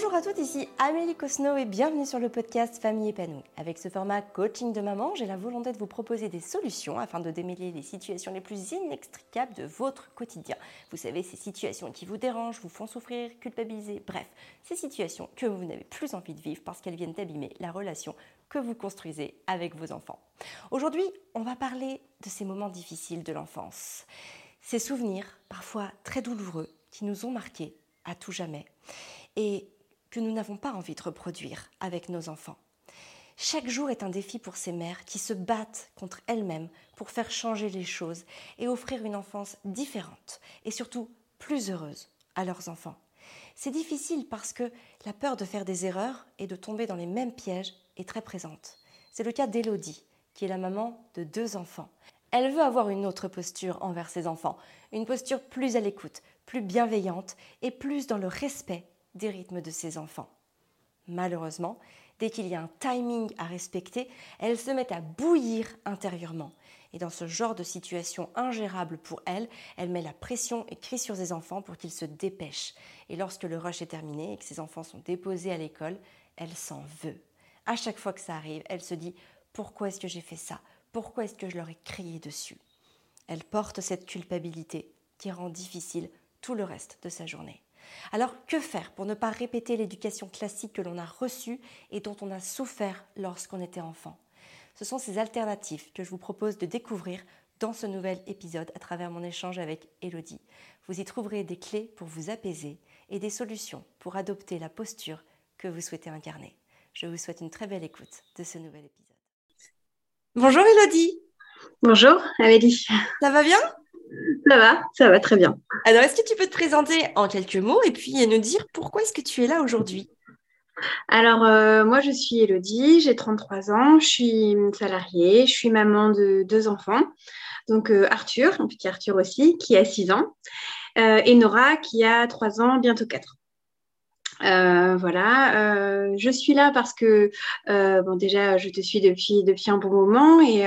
Bonjour à toutes, ici Amélie Cosno et bienvenue sur le podcast Famille épanouie. Avec ce format coaching de maman, j'ai la volonté de vous proposer des solutions afin de démêler les situations les plus inextricables de votre quotidien. Vous savez, ces situations qui vous dérangent, vous font souffrir, culpabiliser, bref, ces situations que vous n'avez plus envie de vivre parce qu'elles viennent abîmer la relation que vous construisez avec vos enfants. Aujourd'hui, on va parler de ces moments difficiles de l'enfance. Ces souvenirs, parfois très douloureux, qui nous ont marqués à tout jamais et que nous n'avons pas envie de reproduire avec nos enfants. Chaque jour est un défi pour ces mères qui se battent contre elles-mêmes pour faire changer les choses et offrir une enfance différente et surtout plus heureuse à leurs enfants. C'est difficile parce que la peur de faire des erreurs et de tomber dans les mêmes pièges est très présente. C'est le cas d'Élodie, qui est la maman de deux enfants. Elle veut avoir une autre posture envers ses enfants, une posture plus à l'écoute, plus bienveillante et plus dans le respect des rythmes de ses enfants. Malheureusement, dès qu'il y a un timing à respecter, elle se met à bouillir intérieurement. Et dans ce genre de situation ingérable pour elle, elle met la pression et crie sur ses enfants pour qu'ils se dépêchent. Et lorsque le rush est terminé et que ses enfants sont déposés à l'école, elle s'en veut. À chaque fois que ça arrive, elle se dit Pourquoi est-ce que j'ai fait ça? Pourquoi est-ce que je leur ai crié dessus? Elle porte cette culpabilité qui rend difficile tout le reste de sa journée. Alors que faire pour ne pas répéter l'éducation classique que l'on a reçue et dont on a souffert lorsqu'on était enfant? Ce sont ces alternatives que je vous propose de découvrir dans ce nouvel épisode à travers mon échange avec Elodie. Vous y trouverez des clés pour vous apaiser et des solutions pour adopter la posture que vous souhaitez incarner. Je vous souhaite une très belle écoute de ce nouvel épisode. Bonjour Elodie. Bonjour Amélie. Ça va bien? Ça va, ça va très bien. Alors, est-ce que tu peux te présenter en quelques mots et puis nous dire pourquoi est-ce que tu es là aujourd'hui? Alors, euh, moi, je suis Elodie, j'ai 33 ans, je suis salariée, je suis maman de deux enfants. Donc, euh, Arthur, un petit Arthur aussi, qui a 6 ans, euh, et Nora, qui a 3 ans, bientôt 4. Euh, voilà, euh, je suis là parce que euh, bon déjà je te suis depuis depuis un bon moment et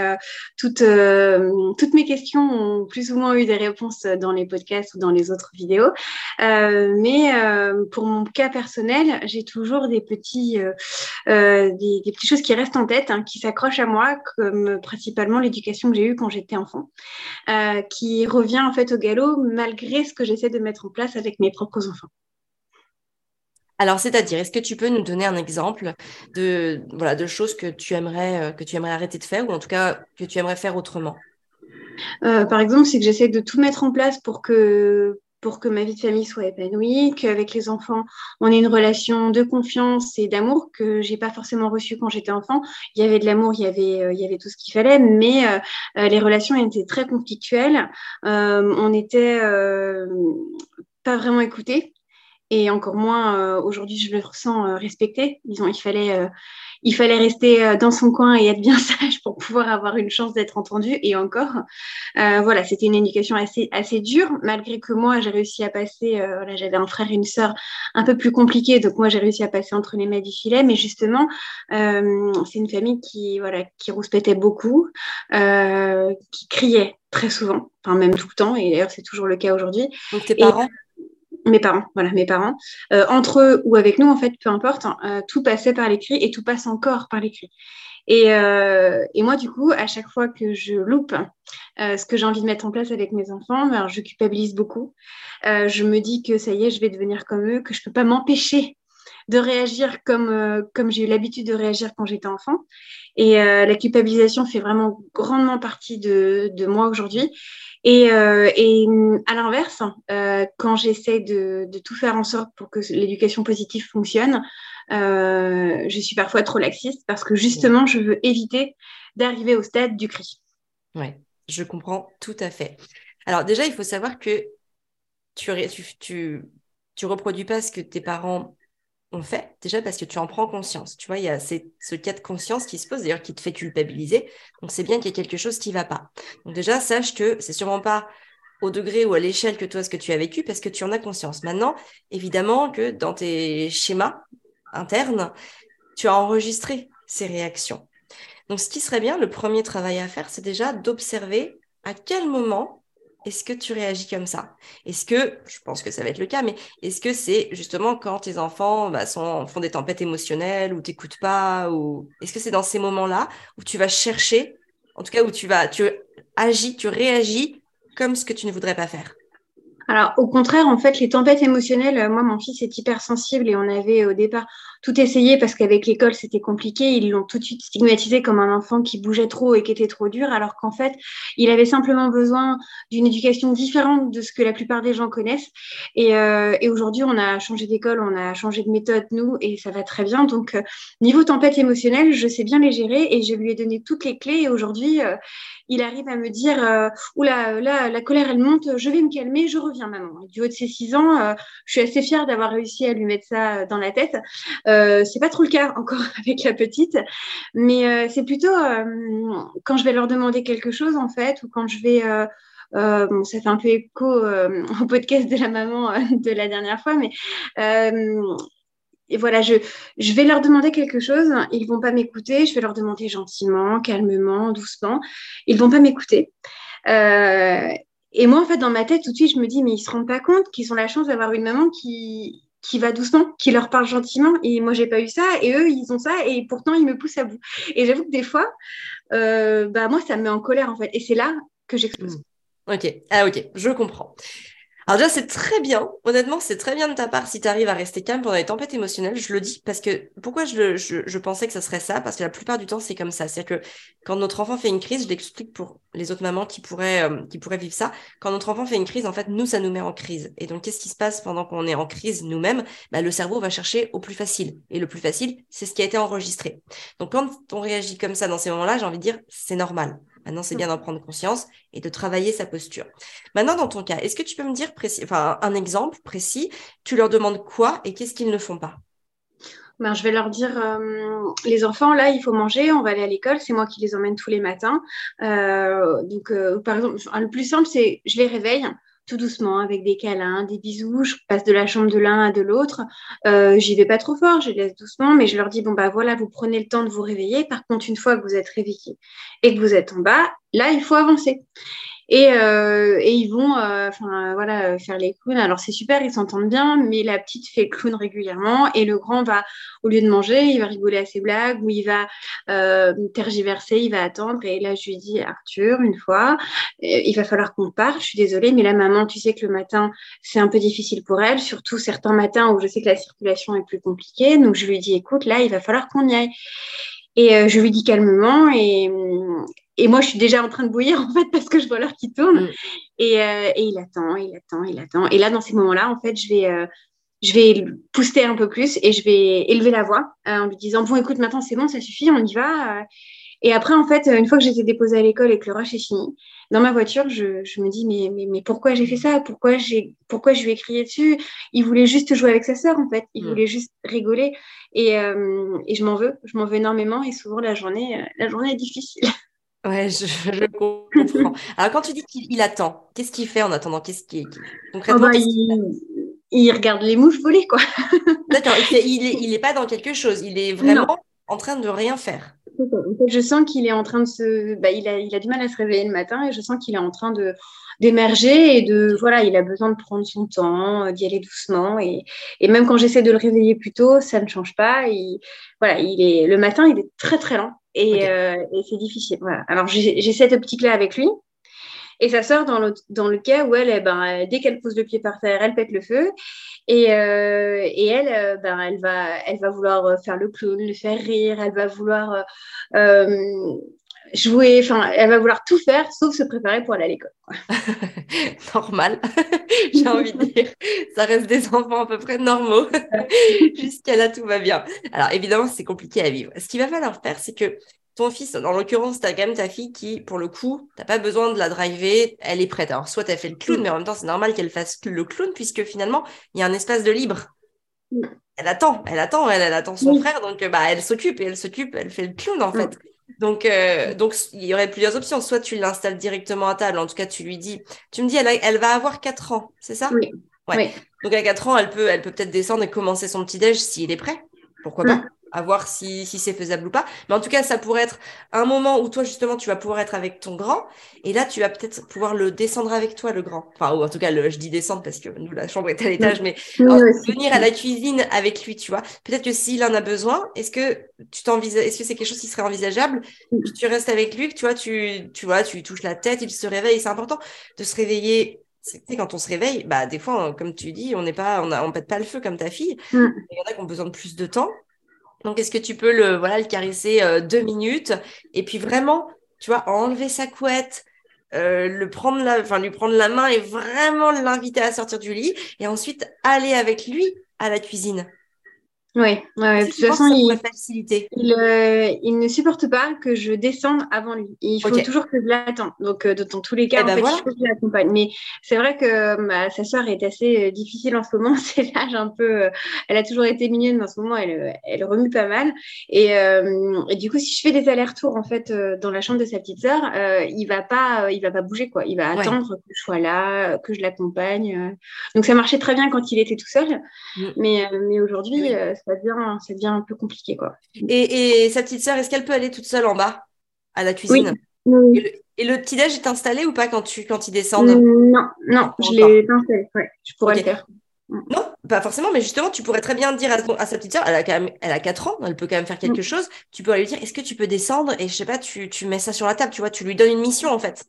toutes toutes mes questions ont plus ou moins eu des réponses dans les podcasts ou dans les autres vidéos, mais pour mon cas personnel j'ai toujours des petits des, des, petites choses qui restent en tête, hein, qui s'accrochent à moi comme principalement l'éducation que j'ai eue quand j'étais enfant, qui revient en fait au galop malgré ce que j'essaie de mettre en place avec mes propres enfants. Alors, c'est-à-dire, est-ce que tu peux nous donner un exemple de, voilà, de choses que tu, aimerais, euh, que tu aimerais arrêter de faire ou en tout cas que tu aimerais faire autrement? Euh, Par exemple, c'est que j'essaie de tout mettre en place pour que, ma vie de famille soit épanouie, qu'avec les enfants, on ait une relation de confiance et d'amour que j'ai pas forcément reçue quand j'étais enfant. Il y avait de l'amour, il y avait, euh, il y avait tout ce qu'il fallait, mais les relations étaient très conflictuelles. on était pas vraiment écoutés et encore moins euh, aujourd'hui je le ressens euh, respecté. Disons, il fallait, euh, il fallait rester dans son coin et être bien sage pour pouvoir avoir une chance d'être entendu. Et encore, voilà, c'était une éducation assez, assez dure, malgré que moi j'ai réussi à passer. voilà, j'avais un frère et une sœur un peu plus compliqués, donc moi j'ai réussi à passer entre les mains du filet. Mais justement, c'est une famille qui, voilà, qui rouspétait beaucoup, qui criait très souvent, enfin même tout le temps. Et d'ailleurs, c'est toujours le cas aujourd'hui. Donc tes parents mes parents, voilà, mes parents, euh, entre eux ou avec nous, en fait, peu importe, hein, euh, tout passait par l'écrit et tout passe encore par l'écrit. Et, euh, et, moi, du coup, à chaque fois que je loupe ce que j'ai envie de mettre en place avec mes enfants, ben, je culpabilise beaucoup. je me dis que ça y est, je vais devenir comme eux, que je ne peux pas m'empêcher de réagir comme, comme j'ai eu l'habitude de réagir quand j'étais enfant. Et la culpabilisation fait vraiment grandement partie de, de moi aujourd'hui. Et, euh, et à l'inverse, euh, quand j'essaie de, de, tout faire en sorte pour que l'éducation positive fonctionne, euh, je suis parfois trop laxiste parce que justement, je veux éviter d'arriver au stade du cri. Oui, je comprends tout à fait. Alors déjà, il faut savoir que tu, tu, tu, tu reproduis pas ce que tes parents on fait déjà parce que tu en prends conscience. Tu vois, il y a ce cas de conscience qui se pose, d'ailleurs, qui te fait culpabiliser. Donc, c'est bien qu'il y ait quelque chose qui ne va pas. Donc, déjà, sache que c'est sûrement pas au degré ou à l'échelle que toi, ce que tu as vécu, parce que tu en as conscience. Maintenant, évidemment que dans tes schémas internes, tu as enregistré ces réactions. Donc, ce qui serait bien, le premier travail à faire, c'est déjà d'observer à quel moment est-ce que tu réagis comme ça? Est-ce que, je pense que ça va être le cas, mais est-ce que c'est justement quand tes enfants bah, sont, font des tempêtes émotionnelles ou t'écoutent pas ou Est-ce que c'est dans ces moments-là où tu vas chercher, en tout cas où tu vas, tu agis, tu réagis comme ce que tu ne voudrais pas faire? Alors, au contraire, en fait, les tempêtes émotionnelles, euh, moi, mon fils est hypersensible et on avait au départ tout essayé parce qu'avec l'école, c'était compliqué. Ils l'ont tout de suite stigmatisé comme un enfant qui bougeait trop et qui était trop dur, alors qu'en fait, il avait simplement besoin d'une éducation différente de ce que la plupart des gens connaissent. Et, euh, aujourd'hui, on a changé d'école, on a changé de méthode, nous, et ça va très bien. Donc, euh, niveau tempête émotionnelle, je sais bien les gérer et je lui ai donné toutes les clés. Et aujourd'hui, euh, il arrive à me dire Oula, là, la colère, elle monte, je vais me calmer, je reviens, maman. du haut de ses six ans, je suis assez fière d'avoir réussi à lui mettre ça dans la tête. Euh, c'est pas trop le cas encore avec la petite, mais euh, c'est plutôt quand je vais leur demander quelque chose, en fait, ou quand je vais. Euh, bon, ça fait un peu écho euh, au podcast de la maman de la dernière fois, mais voilà, je, je vais leur demander quelque chose, ils vont pas m'écouter, je vais leur demander gentiment, calmement, doucement, ils vont pas m'écouter. Euh, et moi, en fait, dans ma tête, tout de suite, je me dis, mais ils se rendent pas compte qu'ils ont la chance d'avoir une maman qui, qui va doucement, qui leur parle gentiment. Et moi, j'ai pas eu ça, et eux, ils ont ça, et pourtant, ils me poussent à bout. Et j'avoue que des fois, euh, bah, moi, ça me met en colère, en fait. Et c'est là que j'explose. Mmh. Ok, ah ok, je comprends. Alors déjà, c'est très bien. Honnêtement, c'est très bien de ta part si tu arrives à rester calme pendant les tempêtes émotionnelles. Je le dis parce que pourquoi je, pensais que ça serait ça? Parce que la plupart du temps, c'est comme ça. C'est-à-dire que quand notre enfant fait une crise, je l'explique pour les autres mamans qui pourraient, euh, vivre ça. Quand notre enfant fait une crise, en fait, nous, ça nous met en crise. Et donc, qu'est-ce qui se passe pendant qu'on est en crise nous-mêmes? Bah, Le cerveau va chercher au plus facile. Et le plus facile, c'est ce qui a été enregistré. Donc, quand on réagit comme ça dans ces moments-là, j'ai envie de dire, c'est normal. Maintenant, c'est bien d'en prendre conscience et de travailler sa posture. Maintenant, dans ton cas, est-ce que tu peux me dire précis, enfin, un exemple précis? Tu leur demandes quoi et qu'est-ce qu'ils ne font pas? Ben, je vais leur dire, euh, les enfants, là, il faut manger, on va aller à l'école, c'est moi qui les emmène tous les matins. Euh, donc, euh, par exemple, le plus simple, c'est je les réveille doucement, avec des câlins, des bisous. Je passe de la chambre de l'un à de l'autre. Euh, J'y vais pas trop fort, je les laisse doucement, mais je leur dis bon bah voilà, vous prenez le temps de vous réveiller. Par contre, une fois que vous êtes réveillé et que vous êtes en bas, là, il faut avancer. Et, euh, ils vont euh, voilà, faire les clowns. Alors c'est super, ils s'entendent bien, mais la petite fait clown régulièrement et le grand va, au lieu de manger, il va rigoler à ses blagues ou il va euh, tergiverser, il va attendre. Et là, je lui dis, Arthur, une fois, il va falloir qu'on parte. Je suis désolée, mais la maman, tu sais que le matin, c'est un peu difficile pour elle, surtout certains matins où je sais que la circulation est plus compliquée. Donc je lui dis, écoute, là, il va falloir qu'on y aille. Et je lui dis calmement et, et moi, je suis déjà en train de bouillir, en fait, parce que je vois l'heure qui tourne. Mm. Et, euh, et, il attend, il attend, il attend. Et là, dans ces moments-là, en fait, je vais, euh, je vais pousser un peu plus et je vais élever la voix euh, en lui disant Bon, écoute, maintenant, c'est bon, ça suffit, on y va. Et après, en fait, une fois que j'étais déposée à l'école et que le rush est fini, dans ma voiture, je, je me dis mais, mais, mais pourquoi j'ai fait ça? Pourquoi j'ai pourquoi je lui ai crié dessus? Il voulait juste jouer avec sa sœur, en fait. Il mm. voulait juste rigoler. Et, euh, et je m'en veux, je m'en veux énormément. Et souvent, la journée, la journée est difficile. Ouais, je, je, comprends. Alors, quand tu dis qu'il attend, qu'est-ce qu'il fait en attendant? Qu'est-ce qui concrètement oh bah, il, il, regarde les mouches voler, quoi. D'accord. Il n'est il est pas dans quelque chose. Il est vraiment en train de rien faire. Je sens qu'il est en train de se. Bah, il, a, il a du mal à se réveiller le matin et je sens qu'il est en train de d'émerger et de voilà, il a besoin de prendre son temps, euh, d'y aller doucement et, et même quand j'essaie de le réveiller plus tôt, ça ne change pas. Il, voilà, il est le matin, il est très très lent et, euh, et c'est difficile. Voilà. Alors j'ai cette optique-là avec lui. Et ça sort dans le, dans le cas où elle, eh ben, dès qu'elle pose le pied par terre, elle pète le feu. Et, euh, et elle, ben, elle, va, elle va vouloir faire le clown, le faire rire, elle va vouloir euh, jouer, enfin, elle va vouloir tout faire sauf se préparer pour aller à l'école. Normal, j'ai envie de dire. Ça reste des enfants à peu près normaux. Jusqu'à là, tout va bien. Alors, évidemment, c'est compliqué à vivre. Ce qu'il va falloir faire, c'est que ton fils, en l'occurrence, tu as quand même ta fille qui, pour le coup, t'as pas besoin de la driver, elle est prête. Alors, soit tu as fait le clown, mais en même temps, c'est normal qu'elle fasse le clown, puisque finalement, il y a un espace de libre. Elle attend, elle attend, elle, elle attend son frère, donc bah, elle s'occupe, et elle s'occupe, elle fait le clown, en fait. Donc, euh, donc, il y aurait plusieurs options. Soit tu l'installes directement à table, en tout cas, tu lui dis, tu me dis, elle, elle va avoir 4 ans, c'est ça? Oui. ouais. Donc, à 4 ans, elle peut elle peut peut-être descendre et commencer son petit-déj s'il est prêt. Pourquoi pas? À voir si, si c'est faisable ou pas. Mais en tout cas, ça pourrait être un moment où toi, justement, tu vas pouvoir être avec ton grand. Et là, tu vas peut-être pouvoir le descendre avec toi, le grand. Enfin, ou en tout cas, le, je dis descendre parce que nous, la chambre est à l'étage, mais venir à la cuisine avec lui, tu vois. Peut-être que s'il en a besoin, est-ce que tu t'envisages, est-ce que c'est quelque chose qui serait envisageable Tu restes avec lui, tu vois, tu, tu vois, tu touches la tête, il se réveille. C'est important de se réveiller quand on se réveille, bah, des fois, comme tu dis, on n'est pas, on, on pète pas le feu comme ta fille. Mm. Il y en a qui ont besoin de plus de temps. Donc, est-ce que tu peux le, voilà, le caresser euh, deux minutes et puis vraiment, tu vois, enlever sa couette, euh, le prendre la, enfin, lui prendre la main et vraiment l'inviter à sortir du lit et ensuite aller avec lui à la cuisine? Oui, ouais, de toute façon, il, il, euh, il, ne supporte pas que je descende avant lui. Il faut toujours que je l'attende. Donc, euh, dans tous les cas, eh en ben fait, il faut que je l'accompagne. Mais c'est vrai que ma, sa soeur est assez euh, difficile en ce moment. C'est l'âge un peu. elle a toujours été mignonne, mais en ce moment, elle, elle remue pas mal. Et, et, du coup, si je fais des allers-retours en fait dans la chambre de sa petite sœur, il va pas, il va pas bouger quoi. Il va attendre que je sois là, que je l'accompagne. Donc, ça marchait très bien quand il était tout seul. Mm. Mais, mais aujourd'hui ça devient, ça devient un peu compliqué. Quoi. Et, et sa petite sœur, est-ce qu'elle peut aller toute seule en bas à la cuisine? Et le, petit-déj est installé ou pas quand, tu, quand ils descendent? Non, non, je l'ai installé. Ouais, je pourrais le faire. Non, pas forcément, mais justement, tu pourrais très bien dire à, sa petite sœur, elle a quand même, elle a 4 ans, elle peut quand même faire quelque mm. chose. Tu peux lui dire, est-ce que tu peux descendre? Et je sais pas, tu, tu mets ça sur la table, tu vois, tu lui donnes une mission en fait.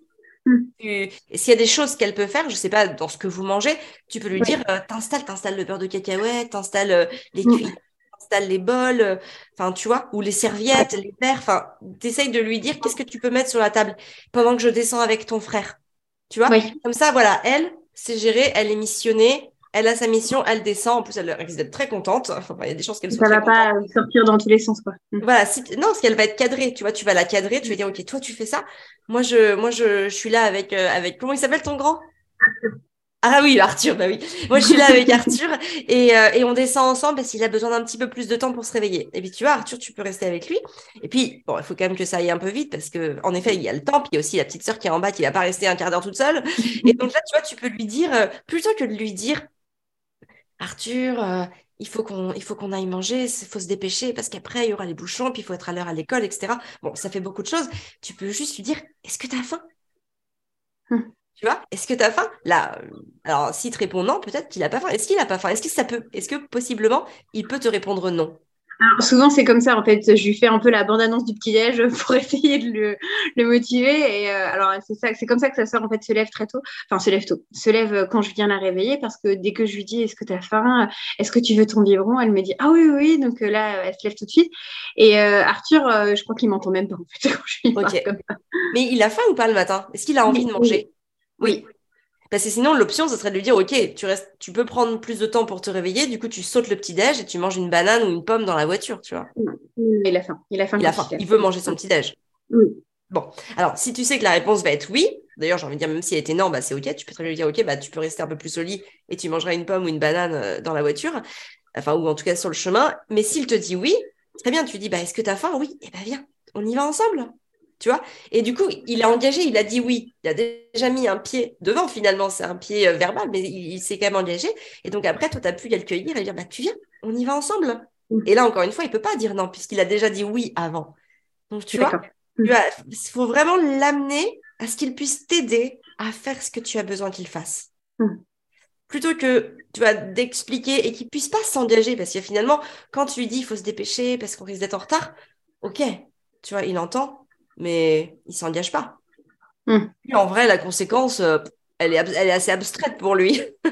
Mm. S'il y a des choses qu'elle peut faire, je sais pas, dans ce que vous mangez, tu peux lui dire, euh, t'installes, t'installes le beurre de cacahuète, t'installes euh, les mm. cuillères, t'installes les bols, euh, enfin, tu vois, ou les serviettes, les verres, enfin, t'essayes de lui dire qu'est-ce que tu peux mettre sur la table pendant que je descends avec ton frère. Tu vois? Comme ça, voilà, elle, c'est géré, elle est missionnée, elle a sa mission, elle descend. En plus, elle risque d'être très contente. Enfin, il y a des chances qu'elle soit. Ça va pas sortir dans tous les sens, quoi. Mm. Voilà. Si non, parce qu'elle va être cadrée. Tu vois, tu vas la cadrer. Tu vas dire, ok, toi, tu fais ça. Moi, je, moi, je, je suis là avec, euh, avec. Comment il s'appelle ton grand? Ah oui, Arthur, bah oui. Moi, je suis là avec Arthur et, euh, et on descend ensemble parce qu'il a besoin d'un petit peu plus de temps pour se réveiller. Et puis, tu vois, Arthur, tu peux rester avec lui. Et puis, bon, il faut quand même que ça aille un peu vite parce que, en effet, il y a le temps. Puis il y a aussi la petite sœur qui est en bas qui va pas rester un quart d'heure toute seule. Et donc là, tu vois, tu peux lui dire, euh, plutôt que de lui dire, Arthur, euh, il faut qu'on il faut qu'on aille manger, il faut se dépêcher parce qu'après il y aura les bouchons, puis il faut être à l'heure à l'école, etc. Bon, ça fait beaucoup de choses. Tu peux juste lui dire, est-ce que tu as faim? Hum. Tu vois, est-ce que tu as faim? Là, euh, alors s'il te répond non, peut-être qu'il n'a pas faim. Est-ce qu'il n'a pas faim? Est-ce que ça peut Est-ce que possiblement il peut te répondre non? Souvent, c'est comme ça, en fait. Je lui fais un peu la bande-annonce du petit-déj pour essayer de le, le motiver. Et euh, alors, c'est ça, c'est comme ça que sa soeur, en fait, se lève très tôt. Enfin, se lève tôt. Se lève quand je viens la réveiller parce que dès que je lui dis, est-ce que tu as faim? Est-ce que tu veux ton biberon? Elle me dit, ah oui, oui. Donc euh, là, elle se lève tout de suite. Et euh, Arthur, je crois qu'il m'entend même pas, en fait, quand je lui Mais il a faim ou pas le matin? Est-ce qu'il a envie de manger? Oui. Parce que sinon, l'option, ce serait de lui dire, OK, tu, restes, tu peux prendre plus de temps pour te réveiller, du coup, tu sautes le petit-déj et tu manges une banane ou une pomme dans la voiture, tu vois. Il a faim. Il a faim. Il, a faim. il veut manger son petit-déj. Oui. Bon, alors, si tu sais que la réponse va être oui, d'ailleurs, j'ai envie de dire, même si elle était non, bah, c'est OK, tu peux très bien lui dire, OK, bah, tu peux rester un peu plus au lit et tu mangeras une pomme ou une banane euh, dans la voiture, enfin, ou en tout cas sur le chemin. Mais s'il te dit oui, très bien, tu dis, bah, est-ce que tu as faim? Oui, eh ben, viens, on y va ensemble tu vois Et du coup, il a engagé, il a dit oui. Il a déjà mis un pied devant, finalement, c'est un pied euh, verbal, mais il, s'est quand même engagé. Et donc après, toi, tu as pu le cueillir et dire, bah, tu viens, on y va ensemble. Et là, encore une fois, il peut pas dire non, puisqu'il a déjà dit oui avant. Donc, tu vois, il faut vraiment l'amener à ce qu'il puisse t'aider à faire ce que tu as besoin qu'il fasse. Mm. Plutôt que, tu vois, d'expliquer et qu'il puisse pas s'engager, parce que finalement, quand tu lui dis, il faut se dépêcher parce qu'on risque d'être en retard, ok, tu vois, il entend, mais il s'engage pas. Hmm. en vrai, la conséquence, euh, elle, est, elle est assez abstraite pour lui.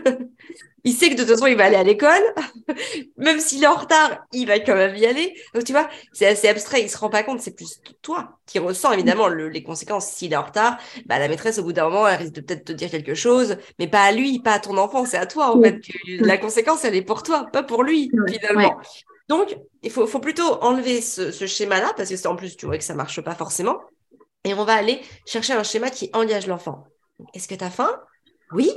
il sait que de toute façon, il va aller à l'école. même s'il est en retard, il va quand même y aller. Donc, tu vois, c'est assez abstrait. Il se rend pas compte. C'est plus toi qui ressens évidemment les conséquences. S'il est en retard, bah, la maîtresse, au bout d'un moment, elle risque de peut-être te dire quelque chose, mais pas à lui, pas à ton enfant. C'est à toi, en fait. la conséquence, elle est pour toi, pas pour lui, finalement. Donc, il faut, plutôt enlever ce, schéma-là, parce que en plus, tu vois que ça marche pas forcément. Et on va aller chercher un schéma qui engage l'enfant. Est-ce que tu as faim? Oui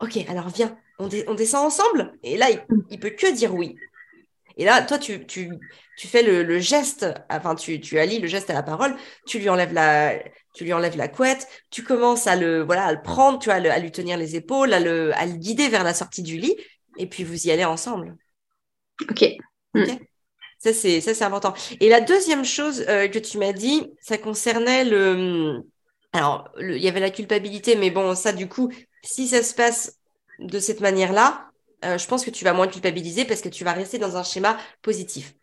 Ok, alors viens, on, descend ensemble. Et là, il, peut que dire oui. Et là, toi, tu, fais le, geste, enfin, tu, tu allies le geste à la parole, tu lui enlèves la, couette, tu commences à le, prendre, tu vois, à, lui tenir les épaules, à le, à le guider vers la sortie du lit, et puis vous y allez ensemble. Ok. Mm. Ça, c'est, ça, c'est important. Et la deuxième chose euh, que tu m'as dit, ça concernait le. Alors, il y avait la culpabilité, mais bon, ça, du coup, si ça se passe de cette manière-là, euh, je pense que tu vas moins culpabiliser parce que tu vas rester dans un schéma positif.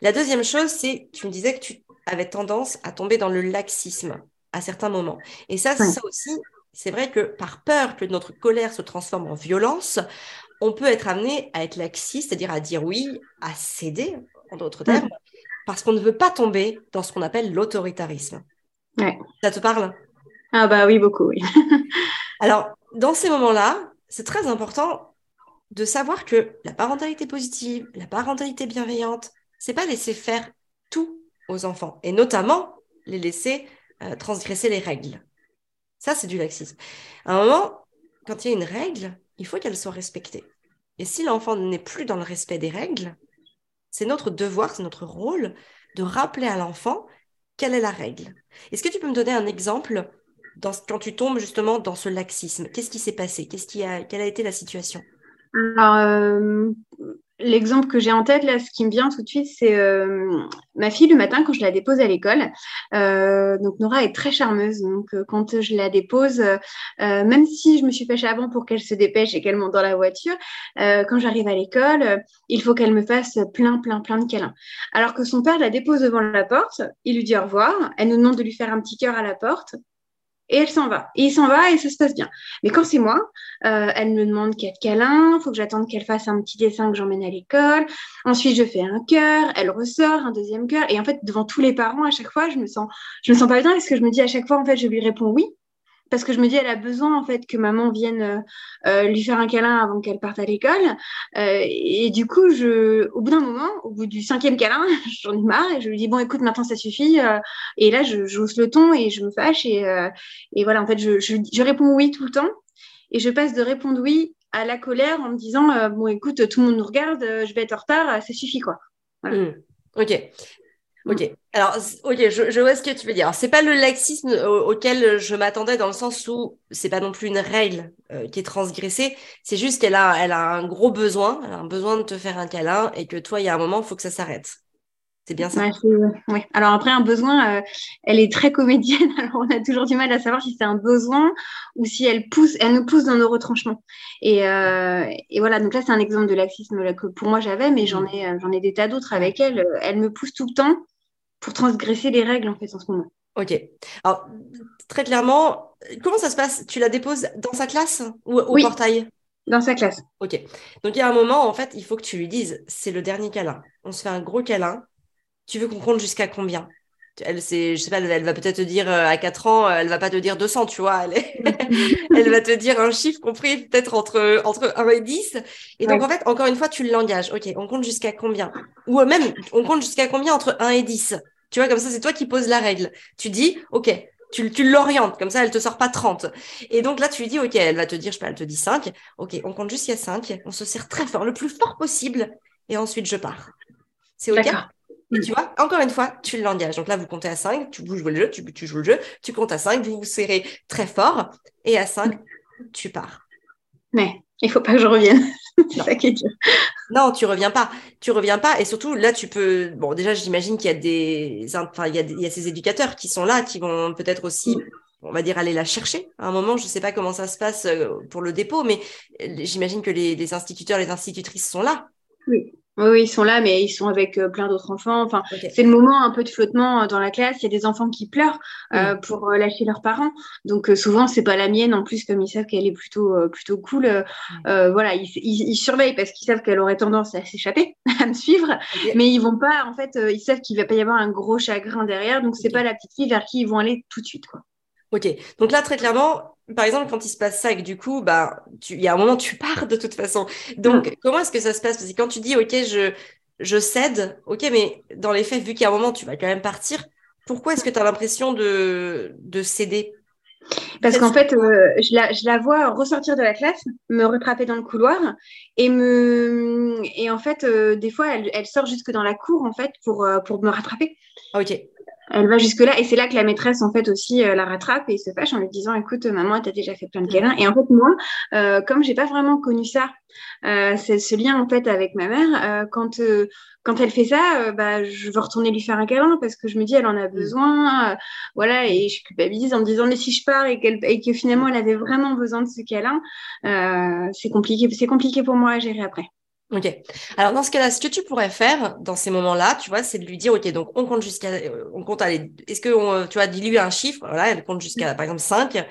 La deuxième chose, c'est, tu me disais que tu avais tendance à tomber dans le laxisme à certains moments. Et ça, ça aussi, c'est vrai que par peur que notre colère se transforme en violence, on peut être amené à être laxiste, c'est-à-dire à dire oui, à céder, en d'autres termes, parce qu'on ne veut pas tomber dans ce qu'on appelle l'autoritarisme. Ça te parle? Ah bah oui, beaucoup, oui. Alors, dans ces moments-là, c'est très important de savoir que la parentalité positive, la parentalité bienveillante, c'est pas laisser faire tout aux enfants, et notamment les laisser euh, transgresser les règles. Ça, c'est du laxisme. À un moment, quand il y a une règle, il faut qu'elle soit respectée. Et si l'enfant n'est plus dans le respect des règles, c'est notre devoir, c'est notre rôle de rappeler à l'enfant quelle est la règle. Est-ce que tu peux me donner un exemple quand tu tombes justement dans ce laxisme? Qu'est-ce qui s'est passé? Quelle a été la situation? Euh, L'exemple que j'ai en tête, là, ce qui me vient tout de suite, c'est euh, ma fille le matin quand je la dépose à l'école. Euh, donc Nora est très charmeuse. Donc quand je la dépose, même si je me suis fâchée avant pour qu'elle se dépêche et qu'elle monte dans la voiture, quand j'arrive à l'école, il faut qu'elle me fasse plein, plein, plein de câlins. Alors que son père la dépose devant la porte, il lui dit au revoir, elle nous demande de lui faire un petit cœur à la porte et elle s'en va. Et il s'en va et ça se passe bien. Mais quand c'est moi, euh, elle me demande quatre câlins, il faut que j'attende qu'elle fasse un petit dessin que j'emmène à l'école. Ensuite, je fais un cœur, elle ressort, un deuxième cœur. Et en fait, devant tous les parents, à chaque fois, je me sens, je me sens pas bien parce que je me dis à chaque fois, en fait, je lui réponds oui parce que je me dis elle a besoin en fait que maman vienne euh, euh, lui faire un câlin avant qu'elle parte à l'école. Euh, et du coup je au bout d'un moment au bout du cinquième câlin j'en ai marre et je lui dis bon écoute maintenant ça suffit. Et là je j'ose le ton et je me fâche et, voilà en fait je, je, réponds oui tout le temps et je passe de répondre oui à la colère en me disant bon écoute tout le monde nous regarde je vais être en retard ça suffit quoi. Mmh. ok Ok, alors ok, je, vois ce que tu veux dire. C'est pas le laxisme auquel je m'attendais dans le sens où c'est pas non plus une règle euh, qui est transgressée. C'est juste qu'elle a, elle a un gros besoin, elle a un besoin de te faire un câlin et que toi, il y a un moment, il faut que ça s'arrête. C'est bien ça? Alors après, un besoin, euh, elle est très comédienne. Alors on a toujours du mal à savoir si c'est un besoin ou si elle pousse, elle nous pousse dans nos retranchements. Et, euh, et voilà. Donc là, c'est un exemple de laxisme là, que pour moi j'avais, mais j'en mmh. ai, j'en ai des tas d'autres avec elle. Elle me pousse tout le temps pour transgresser les règles en fait en ce moment. Ok. Alors très clairement, comment ça se passe? Tu la déposes dans sa classe ou au portail? Dans sa classe. Ok. Donc il y a un moment en fait, il faut que tu lui dises, c'est le dernier câlin. On se fait un gros câlin. Tu veux qu'on compte jusqu'à combien? Elle, c'est, je sais pas, elle va peut-être te dire euh, à 4 ans, elle va pas te dire 200, tu vois. Elle, elle va te dire un chiffre compris peut-être entre, entre 1 et 10. Et donc, en fait, encore une fois, tu l'engages. OK, on compte jusqu'à combien? Ou même, on compte jusqu'à combien entre 1 et 10 Tu vois, comme ça, c'est toi qui poses la règle. Tu dis, OK, tu, tu l'orientes, comme ça, elle te sort pas 30. Et donc là, tu lui dis, OK, elle va te dire, je sais pas, elle te dit 5. OK, on compte jusqu'à 5. On se serre très fort, le plus fort possible. Et ensuite, je pars. C'est OK? Et tu vois, encore une fois, tu l'engages. Donc là, vous comptez à 5, tu joues le jeu, tu, tu, joues le jeu, tu comptes à 5, vous vous serrez très fort, et à 5, tu pars. Mais il faut pas que je revienne. C'est ça qui est dur. Non, tu reviens pas. Tu reviens pas. Et surtout, là, tu peux. Bon, déjà, j'imagine qu'il y a des. Enfin, il y a, il y a ces éducateurs qui sont là, qui vont peut-être aussi on va dire aller la chercher. À un moment, je ne sais pas comment ça se passe euh, pour le dépôt, mais euh, j'imagine que les, les, instituteurs, les institutrices sont là. Oui. Oui, ils sont là, mais ils sont avec euh, plein d'autres enfants. Enfin, c'est le moment un peu de flottement euh, dans la classe. Il y a des enfants qui pleurent euh, pour lâcher leurs parents. Donc souvent, c'est pas la mienne. En plus, comme ils savent qu'elle est plutôt plutôt cool, voilà, ils, surveillent parce qu'ils savent qu'elle aurait tendance à s'échapper, à me suivre. Mais ils vont pas. En fait, ils savent qu'il va pas y avoir un gros chagrin derrière. Donc c'est pas la petite fille vers qui ils vont aller tout de suite, quoi. Ok. Donc là, très clairement, par exemple, quand il se passe ça et que du coup, bah, il y a un moment, tu pars de toute façon. Donc, comment est-ce que ça se passe? Parce que quand tu dis, OK, je, je cède, OK, mais dans les faits, vu qu'il y a un moment, tu vas quand même partir, pourquoi est-ce que tu as l'impression de, de céder? Parce qu'en fait, euh, je, la, je, la, vois ressortir de la classe, me rattraper dans le couloir et me et en fait, euh, des fois, elle, elle, sort jusque dans la cour en fait pour, euh, pour me rattraper. Ok. Elle va jusque-là. Et c'est là que la maîtresse, en fait, aussi la rattrape et se fâche en lui disant Écoute, maman, t'as déjà fait plein de câlins. Et en fait, moi, euh, comme j'ai pas vraiment connu ça, c'est ce lien, en fait, avec ma mère, quand, quand elle fait ça, bah, je veux retourner lui faire un câlin parce que je me dis Elle en a besoin. voilà, et je culpabilise en me disant Mais si je pars et, et que finalement, elle avait vraiment besoin de ce câlin, c'est compliqué, c'est compliqué pour moi à gérer après. Ok. Alors dans ce cas-là, ce que tu pourrais faire dans ces moments-là, tu vois, c'est de lui dire, ok, donc on compte jusqu'à, euh, on compte aller, est-ce que on, tu vois, dis-lui un chiffre, voilà, elle compte jusqu'à, par exemple, 5.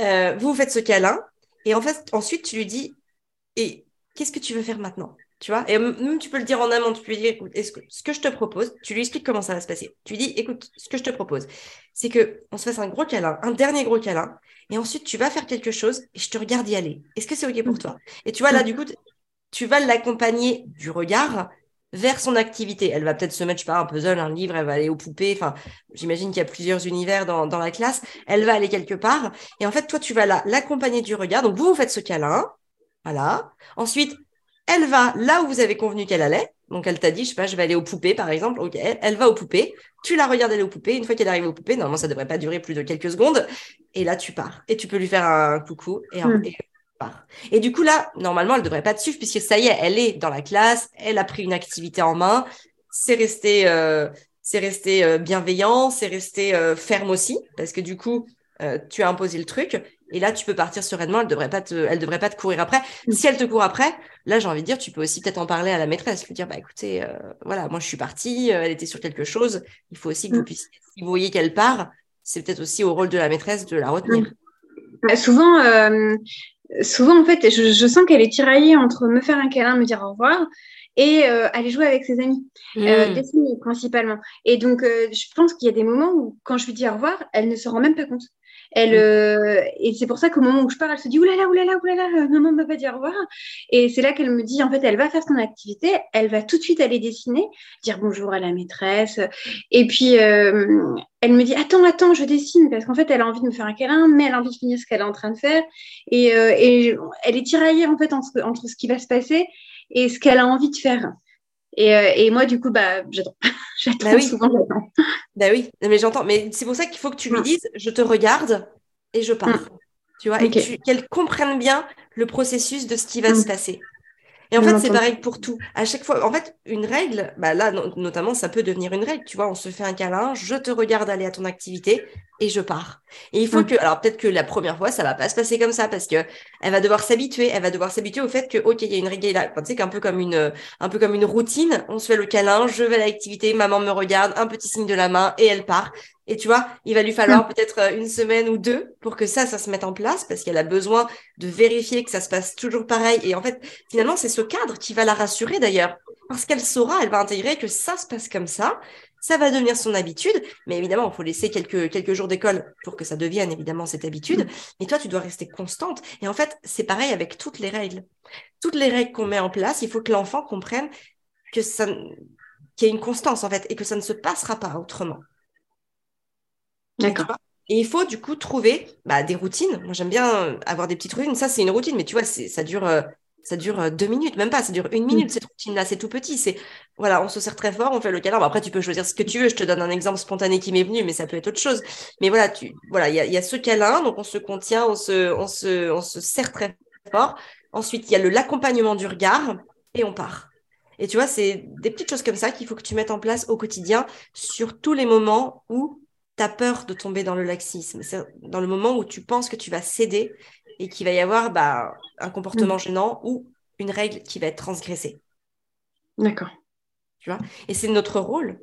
Euh, vous faites ce câlin, et en fait, ensuite, tu lui dis, et qu'est-ce que tu veux faire maintenant tu vois, et même tu peux le dire en amont, tu peux lui dire, écoute, est-ce que, ce que je te propose, tu lui expliques comment ça va se passer. Tu lui dis, écoute, ce que je te propose, c'est que on se fasse un gros câlin, un dernier gros câlin, et ensuite tu vas faire quelque chose et je te regarde y aller. Est-ce que c'est OK pour mmh. toi? Et tu vois, là, du coup, tu vas l'accompagner du regard vers son activité. Elle va peut-être se mettre, je sais pas, un puzzle, un livre, elle va aller aux poupées. Enfin, j'imagine qu'il y a plusieurs univers dans, la classe. Elle va aller quelque part. Et en fait, toi, tu vas l'accompagner du regard. Donc, vous, vous faites ce câlin. Voilà. Ensuite, elle va là où vous avez convenu qu'elle allait. Donc, elle t'a dit, je sais pas, je vais aller aux poupées, par exemple. OK, elle va aux poupées. Tu la regardes aller aux poupées. Une fois qu'elle arrive aux poupées, normalement, ça devrait pas durer plus de quelques secondes. Et là, tu pars. Et tu peux lui faire un coucou. Et, et et du coup, là, normalement, elle devrait pas te suivre puisque ça y est, elle est dans la classe, elle a pris une activité en main, c'est resté, euh, c'est resté euh, bienveillant, c'est resté euh, ferme aussi parce que du coup, tu as imposé le truc. Et là, tu peux partir sereinement. Elle devrait pas te, elle devrait pas te courir après. Mm. Si elle te court après, là, j'ai envie de dire, tu peux aussi peut-être en parler à la maîtresse, lui dire, bah écoutez, voilà, moi je suis partie, elle était sur quelque chose. Il faut aussi que vous mm. puissiez, si vous voyez qu'elle part, c'est peut-être aussi au rôle de la maîtresse de la retenir. Mm. Bah, souvent, souvent, en fait, je, sens qu'elle est tiraillée entre me faire un câlin, me dire au revoir et euh, aller jouer avec ses amis, euh, mmh. dessiner principalement. Et donc, euh, je pense qu'il y a des moments où, quand je lui dis au revoir, elle ne se rend même pas compte. Elle, euh, et c'est pour ça qu'au moment où je pars, elle se dit oulala, oulala, oulala, maman ne m'a pas dit au revoir. Et c'est là qu'elle me dit, en fait, elle va faire son activité, elle va tout de suite aller dessiner, dire bonjour à la maîtresse. Et puis, euh, elle me dit, attends, attends, je dessine, parce qu'en fait, elle a envie de me faire un câlin, mais elle a envie de finir ce qu'elle est en train de faire. Et, euh, et elle est tiraillée, en fait, entre, entre ce qui va se passer et ce qu'elle a envie de faire. Et, euh, et, moi, du coup, bah, j'attends. j'attends bah oui. souvent, j'attends. Bah oui, mais j'entends. Mais c'est pour ça qu'il faut que tu lui dises, je te regarde et je pars. Mm. Tu vois, et qu'elle comprenne bien le processus de ce qui va mm. se passer. Et en fait, c'est pareil pour tout. À chaque fois, en fait, une règle, bah là, notamment, ça peut devenir une règle. Tu vois, on se fait un câlin, je te regarde aller à ton activité et je pars. Et il faut mm. que, alors peut-être que la première fois, ça va pas se passer comme ça parce que elle va devoir s'habituer. Elle va devoir s'habituer au fait que, ok, il y a une règle là. Tu sais qu'un peu comme une, un peu comme une routine. On se fait le câlin, je vais à l'activité, maman me regarde, un petit signe de la main et elle part. Et tu vois, il va lui falloir mm. peut-être euh, une semaine ou deux pour que ça, ça se mette en place parce qu'elle a besoin de vérifier que ça se passe toujours pareil. Et en fait, finalement, c'est ce cadre qui va la rassurer d'ailleurs parce qu'elle saura, elle va intégrer que ça se passe comme ça. Ça va devenir son habitude, mais évidemment, il faut laisser quelques, quelques jours d'école pour que ça devienne évidemment cette habitude. Mais toi, tu dois rester constante. Et en fait, c'est pareil avec toutes les règles. Toutes les règles qu'on met en place, il faut que l'enfant comprenne que ça, qu'il y a une constance en fait et que ça ne se passera pas autrement. D'accord. Et il faut du coup trouver bah, des routines. Moi, j'aime bien avoir des petites routines. Ça, c'est une routine, mais tu vois, ça dure, euh, ça dure euh, deux minutes, même pas, ça dure une minute, mm. cette routine-là. C'est tout petit. C'est voilà, on se sert très fort, on fait le câlin. après, tu peux choisir ce que tu veux. Je te donne un exemple spontané qui m'est venu, mais ça peut être autre chose. Mais voilà, tu voilà, il y a, ce câlin, donc on se contient, on se, on se, on se serre très fort. Ensuite, il y a le l'accompagnement du regard et on part. Et tu vois, c'est des petites choses comme ça qu'il faut que tu mettes en place au quotidien sur tous les moments où tu as peur de tomber dans le laxisme. C'est dans le moment où tu penses que tu vas céder et qu'il va y avoir bah, un comportement mm. gênant ou une règle qui va être transgressée. D'accord. Tu vois? Et c'est notre rôle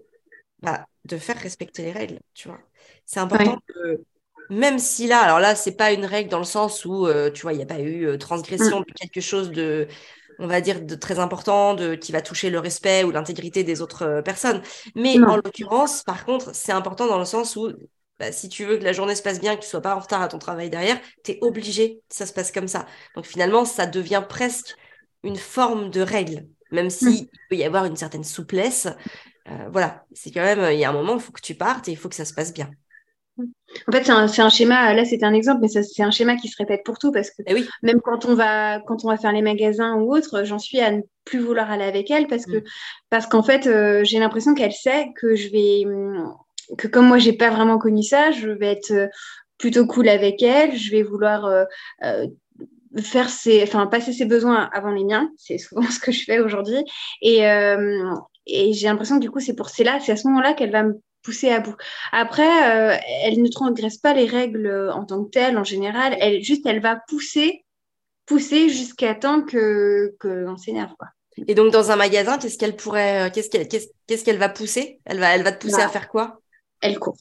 bah, de faire respecter les règles, tu vois. C'est important que, même si là, alors là, c'est pas une règle dans le sens où, euh, tu vois, il n'y a pas eu euh, transgression mm. de quelque chose de, on va dire, de très important, de, qui va toucher le respect ou l'intégrité des autres euh, personnes. Mais en l'occurrence, par contre, c'est important dans le sens où bah, si tu veux que la journée se passe bien, que tu sois pas en retard à ton travail derrière, tu es obligé que ça se passe comme ça. Donc finalement, ça devient presque une forme de règle, même s'il mm. peut y avoir une certaine souplesse. Euh, voilà, c'est quand même, il y a un moment, il faut que tu partes et il faut que ça se passe bien. En fait, c'est un, schéma, là c'était un exemple, mais c'est un schéma qui se répète pour tout parce que eh oui. même quand on, va, quand on va faire les magasins ou autre, j'en suis à ne plus vouloir aller avec elle parce que mm. parce qu'en fait, euh, j'ai l'impression qu'elle sait que je vais, que comme moi, j'ai pas vraiment connu ça, je vais être plutôt cool avec elle. Je vais vouloir faire ses, enfin, passer ses besoins avant les miens. C'est souvent ce que je fais aujourd'hui. Et, et j'ai l'impression que du coup, c'est pour c'est là, c'est à ce moment-là qu'elle va me pousser à bout. Après, elle ne transgresse pas les règles en tant que telles, en général. Elle juste, elle va pousser, pousser jusqu'à temps que qu'on s'énerve. Et donc, dans un magasin, qu'est-ce qu'elle pourrait, euh, qu'est-ce qu'elle, qu'est-ce, qu'elle va pousser? Elle va, elle va te pousser à bah, faire quoi? Elle court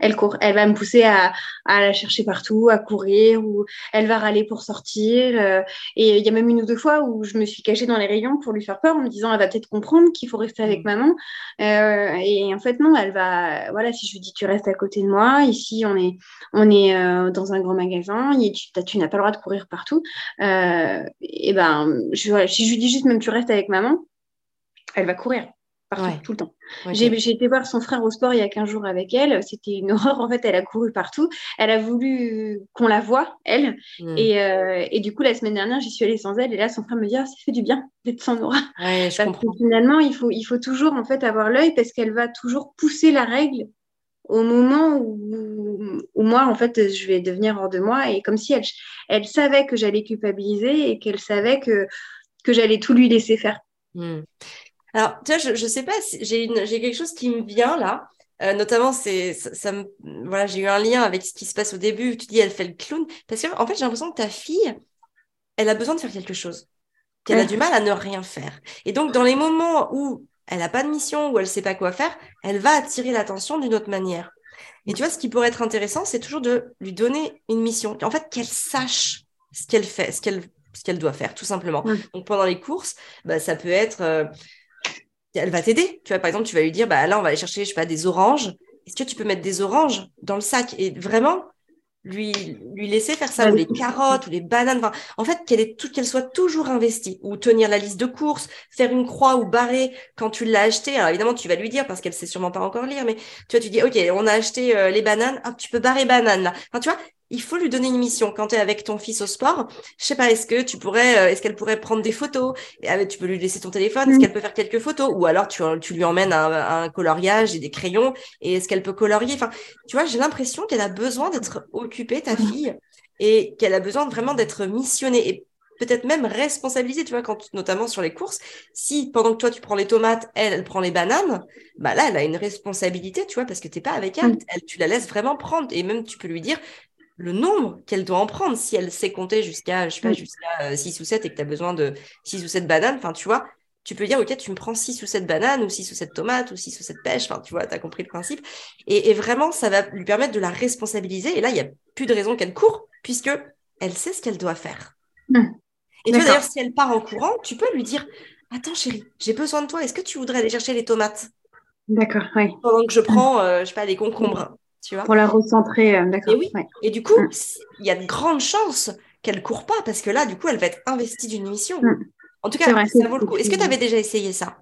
elle court. Elle va me pousser à, à, la chercher partout, à courir, ou elle va râler pour sortir. Euh, et il y a même une ou deux fois où je me suis cachée dans les rayons pour lui faire peur en me disant elle va peut-être comprendre qu'il faut rester avec mm. maman. Euh, et en fait, non, elle va. Voilà, si je lui dis tu restes à côté de moi, ici on est, on est euh, dans un grand magasin, et tu, tu n'as pas le droit de courir partout. et ben, je, si je lui dis juste même tu restes avec maman, elle va courir partout, tout le temps. J'ai été voir son frère au sport il y a 15 jours avec elle. C'était une horreur. En fait, elle a couru partout. Elle a voulu qu'on la voie, elle. Hmm. Et, euh, et, du coup, la semaine dernière, j'y suis allée sans elle. Et là, son frère me dit ah, ça fait du bien d'être sans Nora. je comprends. finalement, il faut, il faut toujours en fait avoir l'œil parce qu'elle va toujours pousser la règle au moment où, où, moi, en fait, je vais devenir hors de moi. Et comme si elle, elle savait que j'allais culpabiliser et qu'elle savait que, que j'allais tout lui laisser faire. Hmm. Alors, tu vois, je, je sais pas, j'ai quelque chose qui me vient là. Euh, notamment, c'est ça, me, voilà, j'ai eu un lien avec ce qui se passe au début. Tu dis, elle fait le clown, parce qu'en en fait, j'ai l'impression que ta fille, elle a besoin de faire quelque chose, qu'elle a du mal à ne rien faire. Et donc, dans les moments où elle n'a pas de mission, où elle sait pas quoi faire, elle va attirer l'attention d'une autre manière. Et tu vois, ce qui pourrait être intéressant, c'est toujours de lui donner une mission. En fait, qu'elle sache ce qu'elle fait, ce qu'elle ce qu'elle doit faire, tout simplement. Donc, pendant les courses, bah, ça peut être euh, elle va t'aider. Tu vois, par exemple, tu vas lui dire, bah là, on va aller chercher, je sais pas, des oranges. Est-ce que tu peux mettre des oranges dans le sac et vraiment lui, lui laisser faire ça, ou les carottes, ou les bananes. en fait, qu'elle soit toujours investie, ou tenir la liste de courses, faire une croix ou barrer quand tu l'as acheté. Alors évidemment, tu vas lui dire parce qu'elle sait sûrement pas encore lire, mais tu vois, tu dis, ok, on a acheté euh, les bananes, tu peux barrer bananes là. Enfin, tu vois, il faut lui donner une mission. Quand tu es avec ton fils au sport, je sais pas, est-ce que tu pourrais, euh, est-ce qu'elle pourrait prendre des photos? Et, Tu peux lui laisser ton téléphone, est-ce mm. qu'elle peut faire quelques photos? Ou alors tu, tu lui emmènes un, un, coloriage et des crayons et est-ce qu'elle peut colorier? Enfin, tu vois, j'ai l'impression qu'elle a besoin d'être occupée, ta fille, et qu'elle a besoin vraiment d'être missionnée et peut-être même responsabilisée, tu vois, quand, notamment sur les courses. Si pendant que toi tu prends les tomates, elle, elle prend les bananes, bah là, elle a une responsabilité, tu vois, parce que tu n'es pas avec elle. Mm. elle. Tu la laisses vraiment prendre et même tu peux lui dire, le nombre qu'elle doit en prendre si elle sait compter jusqu'à, je sais pas, jusqu'à 6 euh, ou 7 et que tu as besoin de 6 ou 7 bananes, enfin, tu vois, tu peux dire, OK, tu me prends 6 ou 7 bananes ou 6 ou 7 tomates ou 6 ou 7 pêches, enfin, tu vois, tu as compris le principe. Et, vraiment, ça va lui permettre de la responsabiliser. Et là, il n'y a plus de raison qu'elle court puisque elle sait ce qu'elle doit faire. Mmh. Et tu vois, d'ailleurs, si elle part en courant, tu peux lui dire, attends, chérie, j'ai besoin de toi, est-ce que tu voudrais aller chercher les tomates? D'accord, oui. Pendant que je prends, euh, je sais pas, les concombres. Pour la recentrer, euh, d'accord. Et oui. Et du coup, mm. il y a de grandes chances qu'elle court pas parce que là, du coup, elle va être investie d'une mission. Mm. En tout cas, ça vaut le coup. Est-ce que tu avais déjà essayé ça?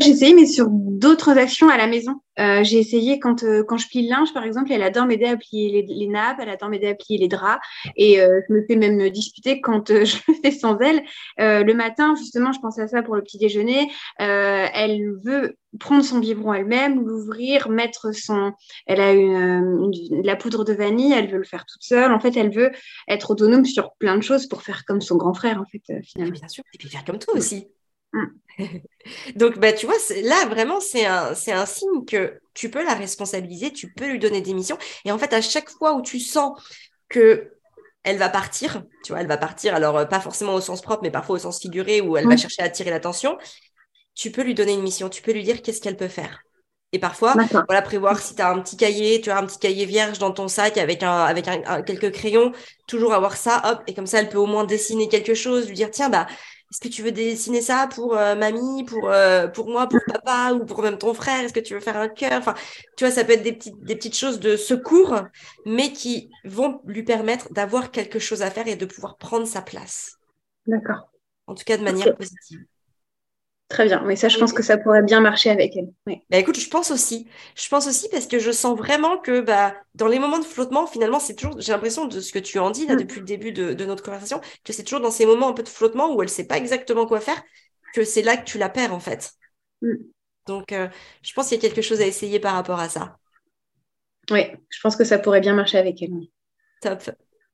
J'ai essayé, mais sur d'autres actions à la maison. Euh, j'ai essayé quand, euh, quand je plie le linge, par exemple, elle adore m'aider à plier les, nappes, elle adore m'aider à plier les draps. Et euh, je me fais même disputer quand je le fais sans elle. le matin, justement, je pense à ça pour le petit déjeuner. elle veut prendre son biberon elle-même, l'ouvrir, mettre son... Elle a une, la poudre de vanille, elle veut le faire toute seule. En fait, elle veut être autonome sur plein de choses pour faire comme son grand frère, en fait, finalement. Bien sûr, et puis faire comme toi aussi. Mm. Donc, bah, tu vois, là, vraiment, c'est un, un signe que tu peux la responsabiliser, tu peux lui donner des missions. Et en fait, à chaque fois où tu sens que elle va partir, tu vois, elle va partir, alors euh, pas forcément au sens propre, mais parfois au sens figuré, où elle va chercher à attirer l'attention, tu peux lui donner une mission, tu peux lui dire qu'est-ce qu'elle peut faire. Et parfois, voilà, prévoir si tu as un petit cahier, tu as un petit cahier vierge dans ton sac avec, un, avec quelques crayons, toujours avoir ça, hop, et comme ça, elle peut au moins dessiner quelque chose, lui dire, tiens, bah, est-ce que tu veux dessiner ça pour euh, mamie, pour, euh, pour moi, pour papa ou pour même ton frère? Est-ce que tu veux faire un cœur? Enfin, tu vois, ça peut être des petites, des petites choses de secours, mais qui vont lui permettre d'avoir quelque chose à faire et de pouvoir prendre sa place. D'accord. En tout cas, de manière positive. Très bien, mais ça, je pense que ça pourrait bien marcher avec elle. Bah, écoute, je pense aussi. Je pense aussi parce que je sens vraiment que bah, dans les moments de flottement, finalement, c'est toujours, j'ai l'impression de ce que tu en dis là, mm. depuis le début de, notre conversation, que c'est toujours dans ces moments un peu de flottement où elle ne sait pas exactement quoi faire, que c'est là que tu la perds en fait. Mm. Donc, euh, je pense qu'il y a quelque chose à essayer par rapport à ça. Oui, je pense que ça pourrait bien marcher avec elle. Top.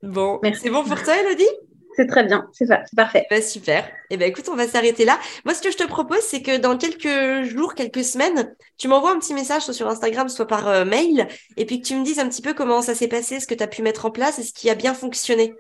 Bon, c'est bon pour toi, Elodie? C'est très bien, c'est ça, c'est parfait. Bah, super. Et eh ben écoute, on va s'arrêter là. Moi, ce que je te propose, c'est que dans quelques jours, quelques semaines, tu m'envoies un petit message soit sur Instagram, soit par euh, mail, et puis que tu me dises un petit peu comment ça s'est passé, ce que tu as pu mettre en place et ce qui a bien fonctionné.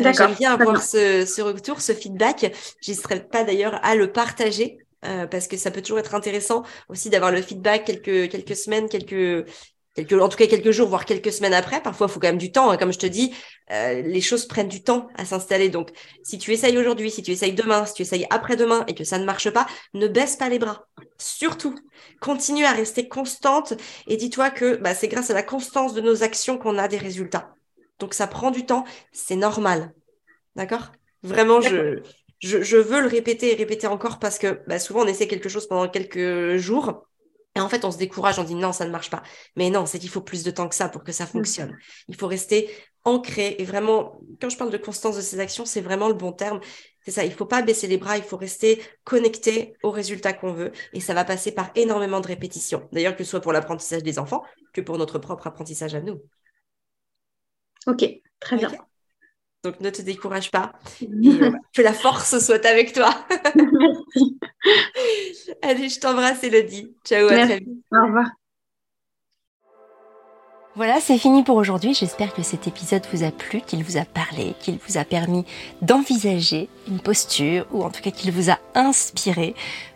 Euh, D'accord. J'aime bien avoir ce, retour, ce feedback. J'hésiterai pas d'ailleurs à le partager. Euh, parce que ça peut toujours être intéressant aussi d'avoir le feedback quelques quelques semaines, quelques quelques, en tout cas quelques jours, voire quelques semaines après. Parfois, il faut quand même du temps. Hein. Comme je te dis, euh, les choses prennent du temps à s'installer. Donc, si tu essayes aujourd'hui, si tu essayes demain, si tu essayes après-demain et que ça ne marche pas, ne baisse pas les bras. Surtout, continue à rester constante et dis-toi que bah, c'est grâce à la constance de nos actions qu'on a des résultats. Donc, ça prend du temps, c'est normal. D'accord? Vraiment, je, je, je, veux le répéter et répéter encore parce que bah, souvent, on essaie quelque chose pendant quelques jours et en fait, on se décourage, on dit non, ça ne marche pas. Mais non, c'est qu'il faut plus de temps que ça pour que ça mmh. fonctionne. Il faut rester ancré et vraiment, quand je parle de constance de ces actions, c'est vraiment le bon terme. C'est ça, il faut pas baisser les bras, il faut rester connecté aux résultats qu'on veut et ça va passer par énormément de répétitions. D'ailleurs, que ce soit pour l'apprentissage des enfants que pour notre propre apprentissage à nous. Ok, très bien. Donc ne te décourage pas et euh, que la force soit avec toi. Merci. Allez, je t'embrasse Elodie. Ciao, à très vite. Au revoir. Voilà, c'est fini pour aujourd'hui. J'espère que cet épisode vous a plu, qu'il vous a parlé, qu'il vous a permis d'envisager une posture ou en tout cas qu'il vous a inspiré